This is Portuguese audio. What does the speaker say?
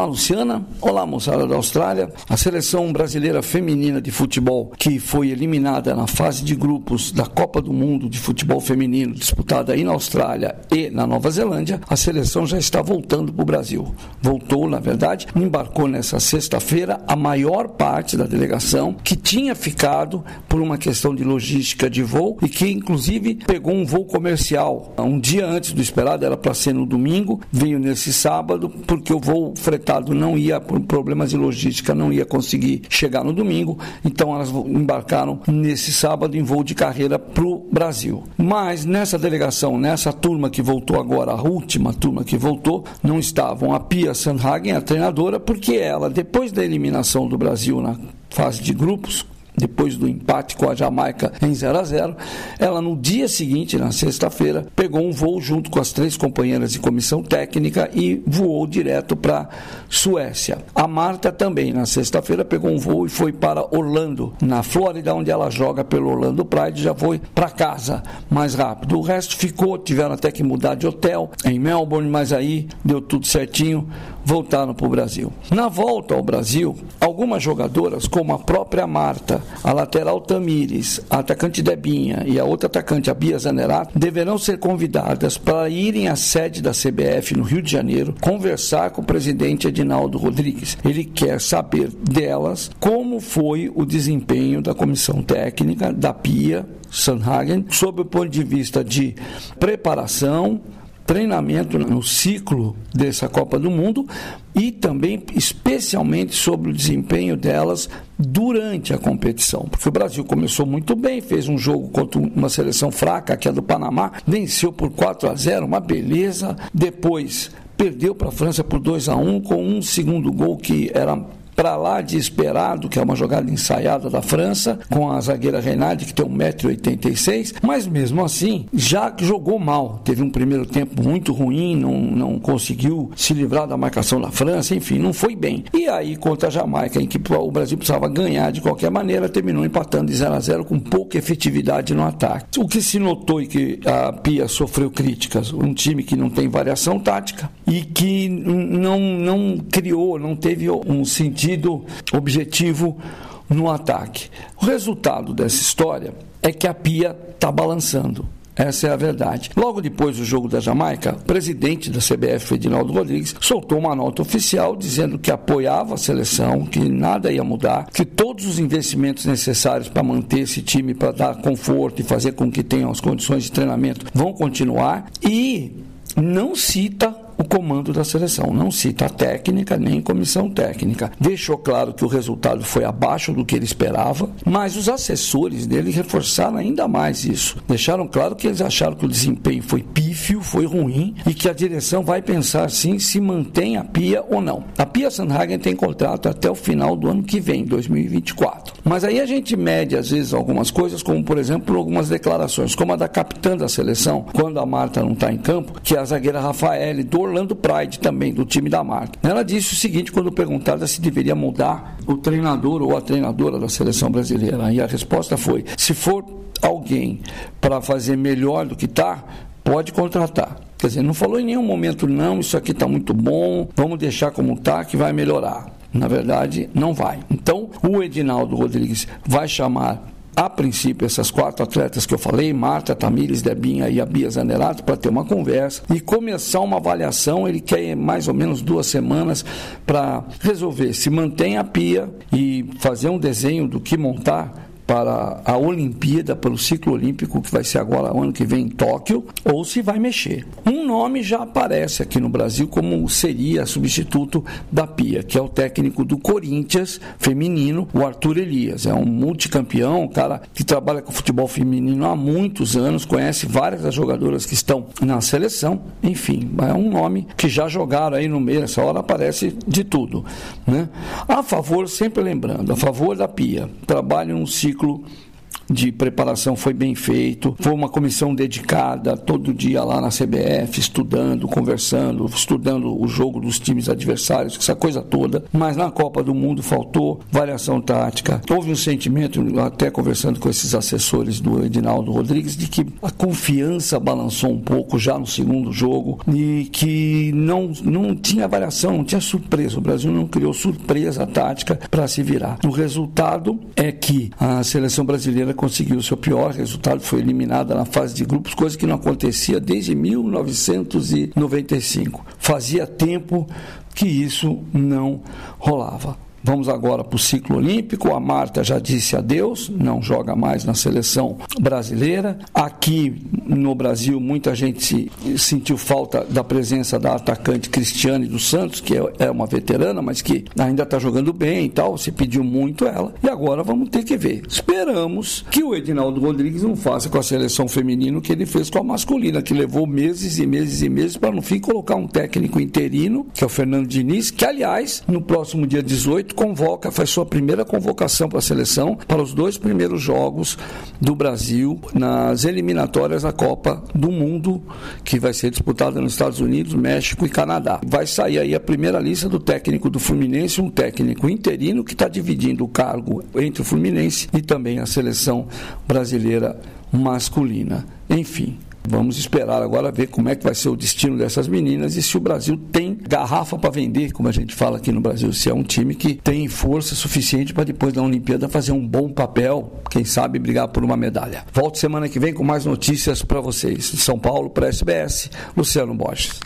Olá, Luciana. Olá, moçada da Austrália. A seleção brasileira feminina de futebol, que foi eliminada na fase de grupos da Copa do Mundo de Futebol Feminino, disputada aí na Austrália e na Nova Zelândia, a seleção já está voltando para o Brasil. Voltou, na verdade, embarcou nessa sexta-feira a maior parte da delegação que tinha ficado por uma questão de logística de voo e que, inclusive, pegou um voo comercial um dia antes do esperado, era para ser no domingo, veio nesse sábado, porque o voo fretado não ia, por problemas de logística, não ia conseguir chegar no domingo, então elas embarcaram nesse sábado em voo de carreira para o Brasil. Mas nessa delegação, nessa turma que voltou agora, a última turma que voltou, não estavam a Pia Sanhagen, a treinadora, porque ela, depois da eliminação do Brasil na fase de grupos, depois do empate com a Jamaica em 0 a 0, ela no dia seguinte, na sexta-feira, pegou um voo junto com as três companheiras de comissão técnica e voou direto para Suécia. A Marta também, na sexta-feira, pegou um voo e foi para Orlando, na Flórida, onde ela joga pelo Orlando Pride, já foi para casa mais rápido. O resto ficou, tiveram até que mudar de hotel em Melbourne, mas aí deu tudo certinho, voltaram para o Brasil. Na volta ao Brasil, algumas jogadoras, como a própria Marta, a lateral Tamires, a atacante Debinha e a outra atacante, a Bia Zanerato, deverão ser convidadas para irem à sede da CBF no Rio de Janeiro conversar com o presidente Edinaldo Rodrigues. Ele quer saber delas como foi o desempenho da comissão técnica da Pia Sanhagen sob o ponto de vista de preparação, treinamento no ciclo dessa Copa do Mundo e também especialmente sobre o desempenho delas durante a competição, porque o Brasil começou muito bem, fez um jogo contra uma seleção fraca, que é do Panamá, venceu por 4 a 0, uma beleza. Depois perdeu para a França por 2 a 1 com um segundo gol que era para lá de esperado, que é uma jogada ensaiada da França, com a zagueira Reinaldi, que tem 1,86m, mas mesmo assim já jogou mal. Teve um primeiro tempo muito ruim, não, não conseguiu se livrar da marcação da França, enfim, não foi bem. E aí, contra a Jamaica, em que o Brasil precisava ganhar de qualquer maneira, terminou empatando de 0 a 0 com pouca efetividade no ataque. O que se notou e que a Pia sofreu críticas, um time que não tem variação tática e que não, não criou, não teve um sentido objetivo no ataque. O resultado dessa história é que a Pia está balançando. Essa é a verdade. Logo depois do jogo da Jamaica, o presidente da CBF, Edinaldo Rodrigues, soltou uma nota oficial dizendo que apoiava a seleção, que nada ia mudar, que todos os investimentos necessários para manter esse time, para dar conforto e fazer com que tenham as condições de treinamento, vão continuar e não cita comando da seleção. Não cita a técnica nem comissão técnica. Deixou claro que o resultado foi abaixo do que ele esperava, mas os assessores dele reforçaram ainda mais isso. Deixaram claro que eles acharam que o desempenho foi pífio, foi ruim e que a direção vai pensar sim se mantém a Pia ou não. A Pia Sandhagen tem contrato até o final do ano que vem, 2024. Mas aí a gente mede às vezes algumas coisas, como por exemplo algumas declarações, como a da capitã da seleção, quando a Marta não está em campo, que é a zagueira Rafael do Pride também, do time da marca. Ela disse o seguinte quando perguntada se deveria mudar o treinador ou a treinadora da seleção brasileira. E a resposta foi: se for alguém para fazer melhor do que está, pode contratar. Quer dizer, não falou em nenhum momento, não, isso aqui está muito bom, vamos deixar como está, que vai melhorar. Na verdade, não vai. Então, o Edinaldo Rodrigues vai chamar a princípio, essas quatro atletas que eu falei, Marta, Tamires, Debinha e a Bia Zanerato, para ter uma conversa e começar uma avaliação. Ele quer mais ou menos duas semanas para resolver se mantém a pia e fazer um desenho do que montar para a Olimpíada, para o ciclo olímpico que vai ser agora ano que vem em Tóquio, ou se vai mexer. Um nome já aparece aqui no Brasil como seria substituto da Pia, que é o técnico do Corinthians feminino, o Arthur Elias. É um multicampeão, um cara que trabalha com futebol feminino há muitos anos, conhece várias das jogadoras que estão na seleção, enfim, é um nome que já jogaram aí no meio, essa hora aparece de tudo. Né? A favor, sempre lembrando, a favor da Pia, trabalha um ciclo versículo de preparação foi bem feito, foi uma comissão dedicada todo dia lá na CBF, estudando, conversando, estudando o jogo dos times adversários, essa coisa toda. Mas na Copa do Mundo faltou variação tática. Houve um sentimento, até conversando com esses assessores do Edinaldo Rodrigues, de que a confiança balançou um pouco já no segundo jogo e que não, não tinha variação, não tinha surpresa. O Brasil não criou surpresa tática para se virar. O resultado é que a seleção brasileira conseguiu o seu pior resultado, foi eliminada na fase de grupos, coisa que não acontecia desde 1995. Fazia tempo que isso não rolava. Vamos agora para o ciclo olímpico. A Marta já disse adeus, não joga mais na seleção brasileira. Aqui no Brasil, muita gente sentiu falta da presença da atacante Cristiane dos Santos, que é, é uma veterana, mas que ainda está jogando bem e tal. Se pediu muito ela. E agora vamos ter que ver. Esperamos que o Edinaldo Rodrigues não faça com a seleção feminina o que ele fez com a masculina, que levou meses e meses e meses para no fim colocar um técnico interino, que é o Fernando Diniz, que aliás, no próximo dia 18, convoca, faz sua primeira convocação para a seleção para os dois primeiros jogos do Brasil nas eliminatórias da Copa do Mundo, que vai ser disputada nos Estados Unidos, México e Canadá. Vai sair aí a primeira lista do técnico do Fluminense, um técnico interino que está dividindo o cargo entre o Fluminense e também a seleção brasileira masculina. Enfim, Vamos esperar agora ver como é que vai ser o destino dessas meninas e se o Brasil tem garrafa para vender, como a gente fala aqui no Brasil, se é um time que tem força suficiente para depois da Olimpíada fazer um bom papel, quem sabe brigar por uma medalha. Volto semana que vem com mais notícias para vocês. De São Paulo para SBS, Luciano Borges.